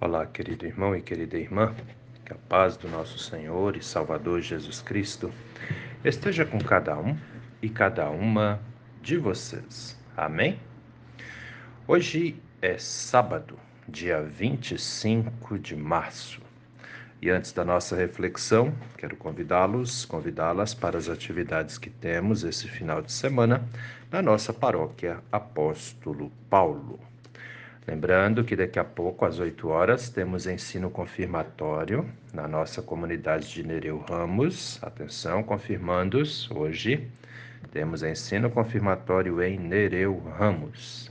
Olá, querido irmão e querida irmã, que a paz do nosso Senhor e Salvador Jesus Cristo esteja com cada um e cada uma de vocês. Amém? Hoje é sábado, dia 25 de março. E antes da nossa reflexão, quero convidá-los, convidá-las para as atividades que temos esse final de semana na nossa paróquia Apóstolo Paulo. Lembrando que daqui a pouco, às 8 horas, temos ensino confirmatório na nossa comunidade de Nereu Ramos. Atenção, confirmandos, hoje temos ensino confirmatório em Nereu Ramos.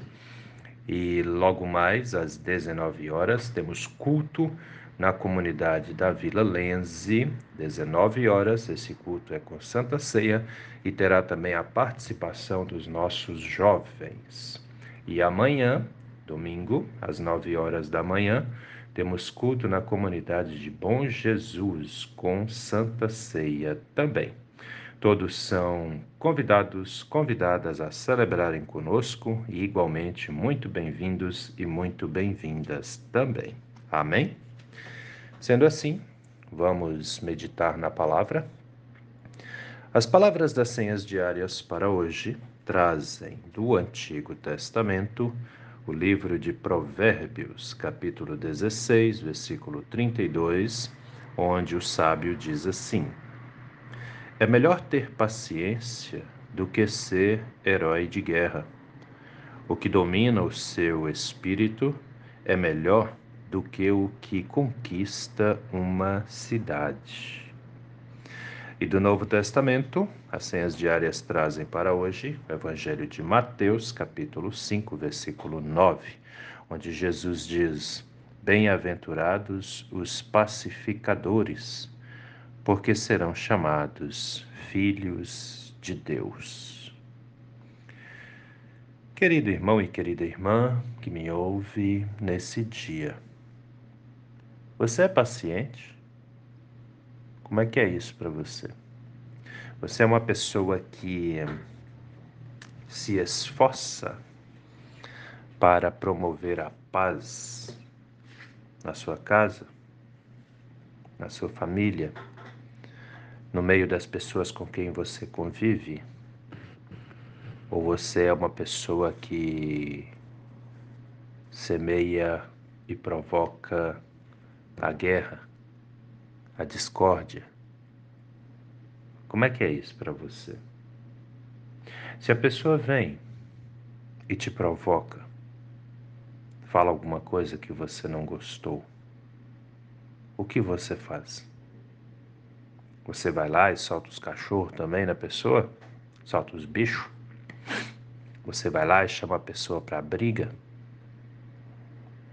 E logo mais, às 19 horas, temos culto na comunidade da Vila Lenze, 19 horas. Esse culto é com Santa Ceia e terá também a participação dos nossos jovens. E amanhã, Domingo, às 9 horas da manhã, temos culto na comunidade de Bom Jesus com Santa Ceia também. Todos são convidados, convidadas a celebrarem conosco e igualmente muito bem-vindos e muito bem-vindas também. Amém? Sendo assim, vamos meditar na palavra. As palavras das senhas diárias para hoje trazem do Antigo Testamento o livro de Provérbios, capítulo 16, versículo 32, onde o sábio diz assim: É melhor ter paciência do que ser herói de guerra. O que domina o seu espírito é melhor do que o que conquista uma cidade. E do Novo Testamento, as senhas diárias trazem para hoje o Evangelho de Mateus, capítulo 5, versículo 9, onde Jesus diz: Bem-aventurados os pacificadores, porque serão chamados filhos de Deus. Querido irmão e querida irmã que me ouve nesse dia, você é paciente? Como é que é isso para você? Você é uma pessoa que se esforça para promover a paz na sua casa, na sua família, no meio das pessoas com quem você convive? Ou você é uma pessoa que semeia e provoca a guerra? A discórdia. Como é que é isso para você? Se a pessoa vem e te provoca, fala alguma coisa que você não gostou, o que você faz? Você vai lá e solta os cachorros também na pessoa? Solta os bichos? Você vai lá e chama a pessoa para briga?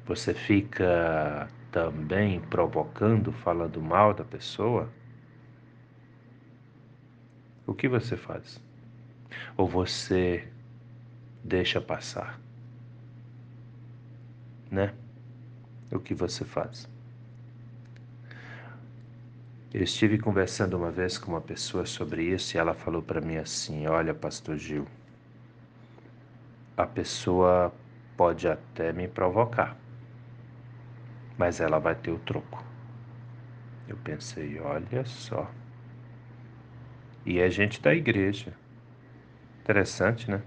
Você fica também provocando, falando mal da pessoa, o que você faz? Ou você deixa passar? Né? O que você faz? Eu estive conversando uma vez com uma pessoa sobre isso e ela falou para mim assim: Olha, Pastor Gil, a pessoa pode até me provocar mas ela vai ter o troco. Eu pensei, olha só. E é gente da igreja. Interessante, né?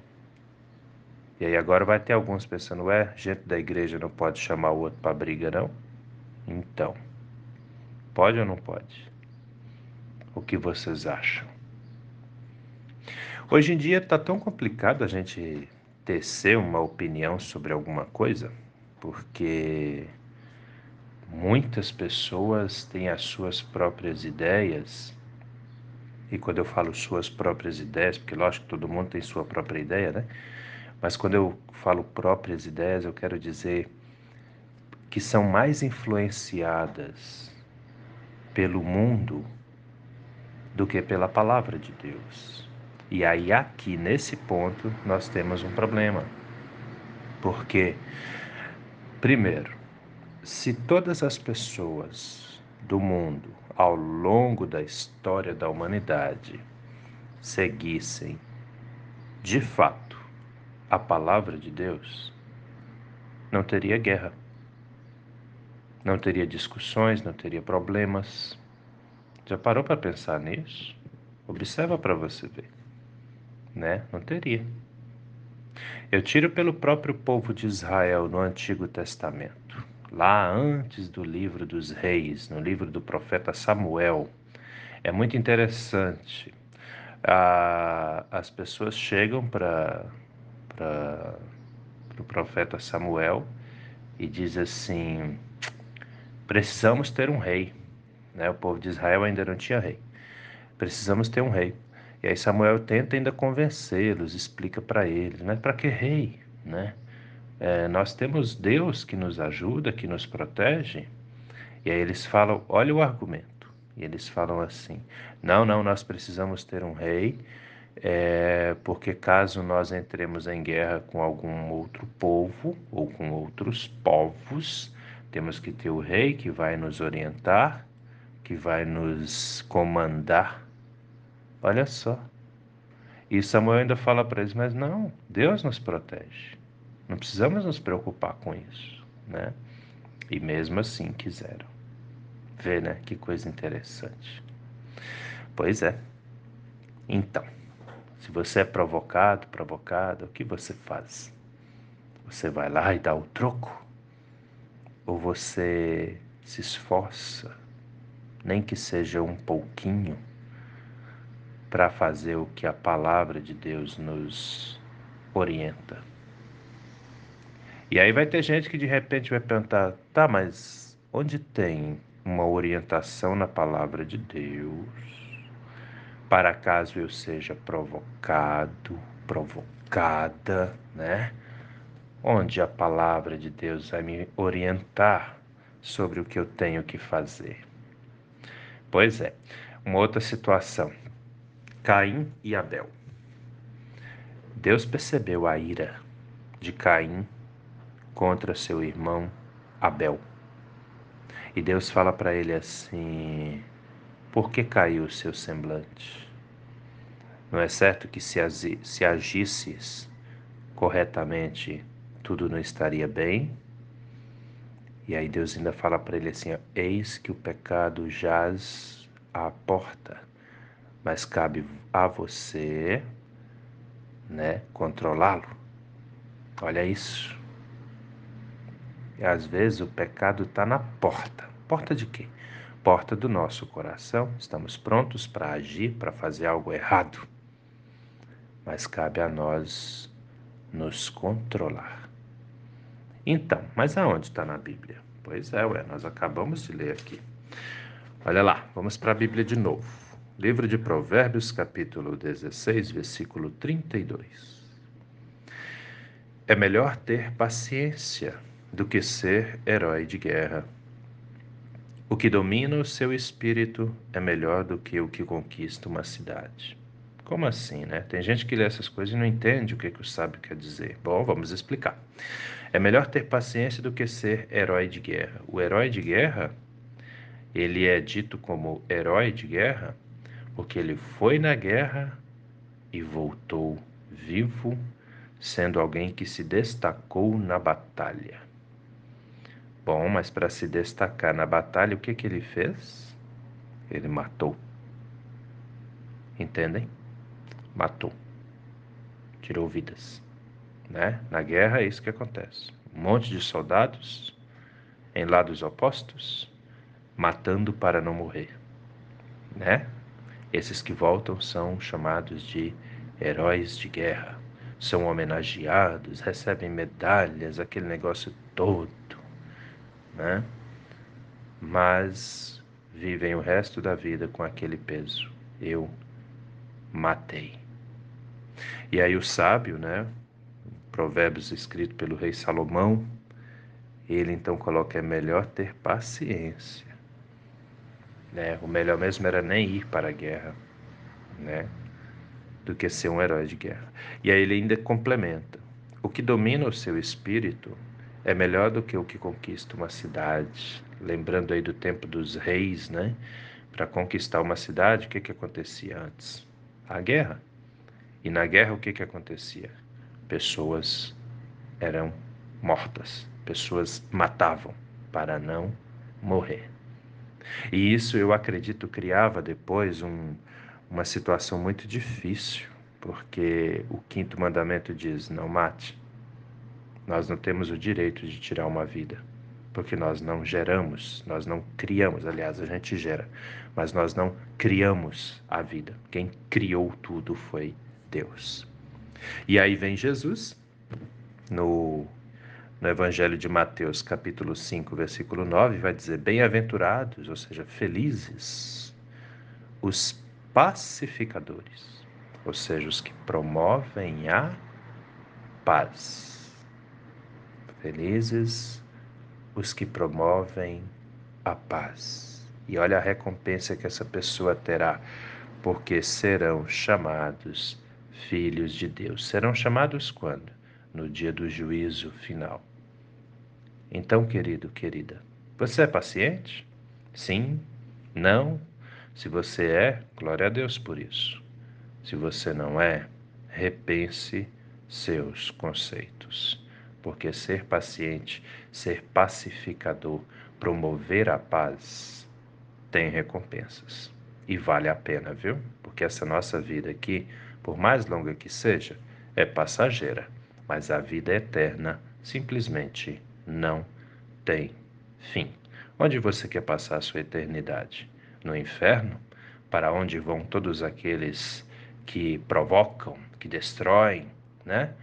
E aí agora vai ter alguns pensando, ué, gente da igreja não pode chamar o outro para briga, não? Então, pode ou não pode? O que vocês acham? Hoje em dia está tão complicado a gente tecer uma opinião sobre alguma coisa, porque Muitas pessoas têm as suas próprias ideias, e quando eu falo suas próprias ideias, porque lógico que todo mundo tem sua própria ideia, né? Mas quando eu falo próprias ideias, eu quero dizer que são mais influenciadas pelo mundo do que pela palavra de Deus. E aí, aqui nesse ponto, nós temos um problema. Porque, primeiro, se todas as pessoas do mundo ao longo da história da humanidade seguissem de fato a palavra de Deus, não teria guerra, Não teria discussões, não teria problemas. Já parou para pensar nisso? Observa para você ver. Né? Não teria. Eu tiro pelo próprio povo de Israel no Antigo Testamento, lá antes do livro dos reis, no livro do profeta Samuel. É muito interessante. Ah, as pessoas chegam para o pro profeta Samuel e diz assim: precisamos ter um rei. Né? O povo de Israel ainda não tinha rei. Precisamos ter um rei. E aí Samuel tenta ainda convencê-los, explica para eles, mas para que rei, né? É, nós temos Deus que nos ajuda, que nos protege. E aí eles falam, olha o argumento. E eles falam assim: não, não, nós precisamos ter um rei, é, porque caso nós entremos em guerra com algum outro povo ou com outros povos, temos que ter o rei que vai nos orientar, que vai nos comandar Olha só. E Samuel ainda fala para eles: mas não, Deus nos protege. Não precisamos nos preocupar com isso, né? E mesmo assim quiseram. Vê, né? Que coisa interessante. Pois é. Então, se você é provocado, provocada, o que você faz? Você vai lá e dá o troco? Ou você se esforça, nem que seja um pouquinho? para fazer o que a palavra de Deus nos orienta. E aí vai ter gente que de repente vai perguntar: tá, mas onde tem uma orientação na palavra de Deus para caso eu seja provocado, provocada, né? Onde a palavra de Deus vai me orientar sobre o que eu tenho que fazer. Pois é, uma outra situação. Caim e Abel. Deus percebeu a ira de Caim contra seu irmão Abel. E Deus fala para ele assim: Por que caiu o seu semblante? Não é certo que se, se agisses corretamente, tudo não estaria bem? E aí Deus ainda fala para ele assim: Eis que o pecado jaz à porta mas cabe a você, né, controlá-lo. Olha isso. E às vezes o pecado está na porta. Porta de quê? Porta do nosso coração. Estamos prontos para agir, para fazer algo errado. Mas cabe a nós nos controlar. Então, mas aonde está na Bíblia? Pois é, ué, nós acabamos de ler aqui. Olha lá, vamos para a Bíblia de novo. Livro de Provérbios, capítulo 16, versículo 32. É melhor ter paciência do que ser herói de guerra. O que domina o seu espírito é melhor do que o que conquista uma cidade. Como assim, né? Tem gente que lê essas coisas e não entende o que, que o sábio quer dizer. Bom, vamos explicar. É melhor ter paciência do que ser herói de guerra. O herói de guerra, ele é dito como herói de guerra porque ele foi na guerra e voltou vivo, sendo alguém que se destacou na batalha. Bom, mas para se destacar na batalha, o que, que ele fez? Ele matou. Entendem? Matou. Tirou vidas. Né? Na guerra é isso que acontece. Um monte de soldados em lados opostos, matando para não morrer. Né? Esses que voltam são chamados de heróis de guerra. São homenageados, recebem medalhas, aquele negócio todo, né? Mas vivem o resto da vida com aquele peso. Eu matei. E aí o sábio, né? Provérbios escrito pelo rei Salomão, ele então coloca é melhor ter paciência né? O melhor mesmo era nem ir para a guerra, né? Do que ser um herói de guerra. E aí ele ainda complementa: o que domina o seu espírito é melhor do que o que conquista uma cidade. Lembrando aí do tempo dos reis, né? Para conquistar uma cidade, o que, que acontecia antes? A guerra. E na guerra, o que, que acontecia? Pessoas eram mortas, pessoas matavam para não morrer. E isso eu acredito criava depois um, uma situação muito difícil, porque o quinto mandamento diz: não mate. Nós não temos o direito de tirar uma vida, porque nós não geramos, nós não criamos, aliás, a gente gera, mas nós não criamos a vida. Quem criou tudo foi Deus. E aí vem Jesus, no, no Evangelho de Mateus, capítulo 5, versículo 9, vai dizer: Bem-aventurados, ou seja, felizes, os pacificadores, ou seja, os que promovem a paz. Felizes os que promovem a paz. E olha a recompensa que essa pessoa terá, porque serão chamados filhos de Deus. Serão chamados quando? No dia do juízo final. Então, querido, querida, você é paciente? Sim? Não? Se você é, glória a Deus por isso. Se você não é, repense seus conceitos porque ser paciente, ser pacificador, promover a paz tem recompensas. E vale a pena, viu? Porque essa nossa vida aqui, por mais longa que seja, é passageira, mas a vida eterna simplesmente não tem fim. Onde você quer passar a sua eternidade? No inferno? Para onde vão todos aqueles que provocam, que destroem, né?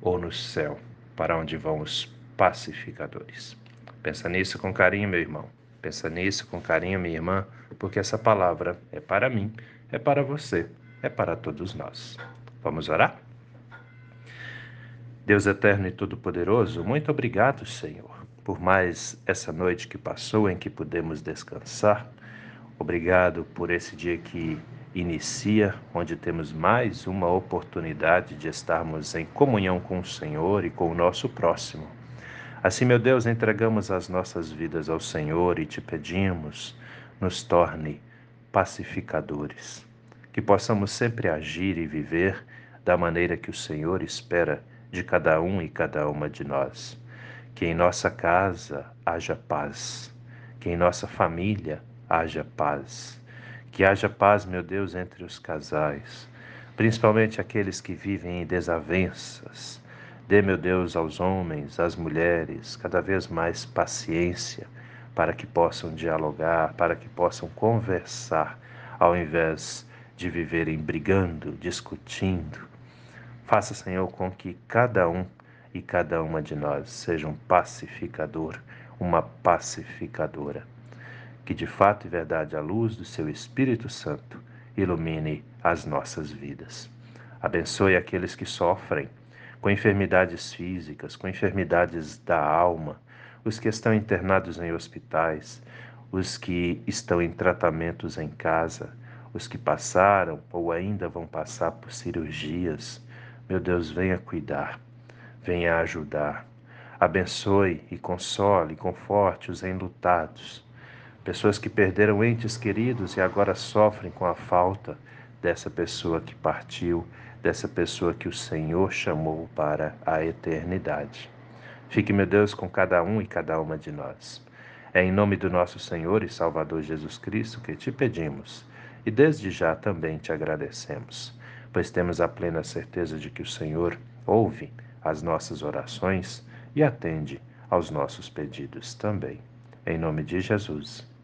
Ou no céu? Para onde vão os pacificadores. Pensa nisso com carinho, meu irmão. Pensa nisso com carinho, minha irmã, porque essa palavra é para mim, é para você, é para todos nós. Vamos orar? Deus eterno e todo-poderoso, muito obrigado, Senhor, por mais essa noite que passou em que pudemos descansar. Obrigado por esse dia que inicia, onde temos mais uma oportunidade de estarmos em comunhão com o Senhor e com o nosso próximo. Assim, meu Deus, entregamos as nossas vidas ao Senhor e te pedimos, nos torne pacificadores, que possamos sempre agir e viver da maneira que o Senhor espera de cada um e cada uma de nós. Que em nossa casa haja paz, que em nossa família haja paz que haja paz, meu Deus, entre os casais, principalmente aqueles que vivem em desavenças. Dê, meu Deus, aos homens, às mulheres, cada vez mais paciência para que possam dialogar, para que possam conversar, ao invés de viverem brigando, discutindo. Faça, Senhor, com que cada um e cada uma de nós seja um pacificador, uma pacificadora que de fato e verdade a luz do seu Espírito Santo ilumine as nossas vidas. Abençoe aqueles que sofrem com enfermidades físicas, com enfermidades da alma, os que estão internados em hospitais, os que estão em tratamentos em casa, os que passaram ou ainda vão passar por cirurgias. Meu Deus, venha cuidar, venha ajudar. Abençoe e console conforte os enlutados pessoas que perderam entes queridos e agora sofrem com a falta dessa pessoa que partiu, dessa pessoa que o Senhor chamou para a eternidade. Fique, meu Deus, com cada um e cada uma de nós. É em nome do nosso Senhor e Salvador Jesus Cristo que te pedimos e desde já também te agradecemos, pois temos a plena certeza de que o Senhor ouve as nossas orações e atende aos nossos pedidos também. Em nome de Jesus.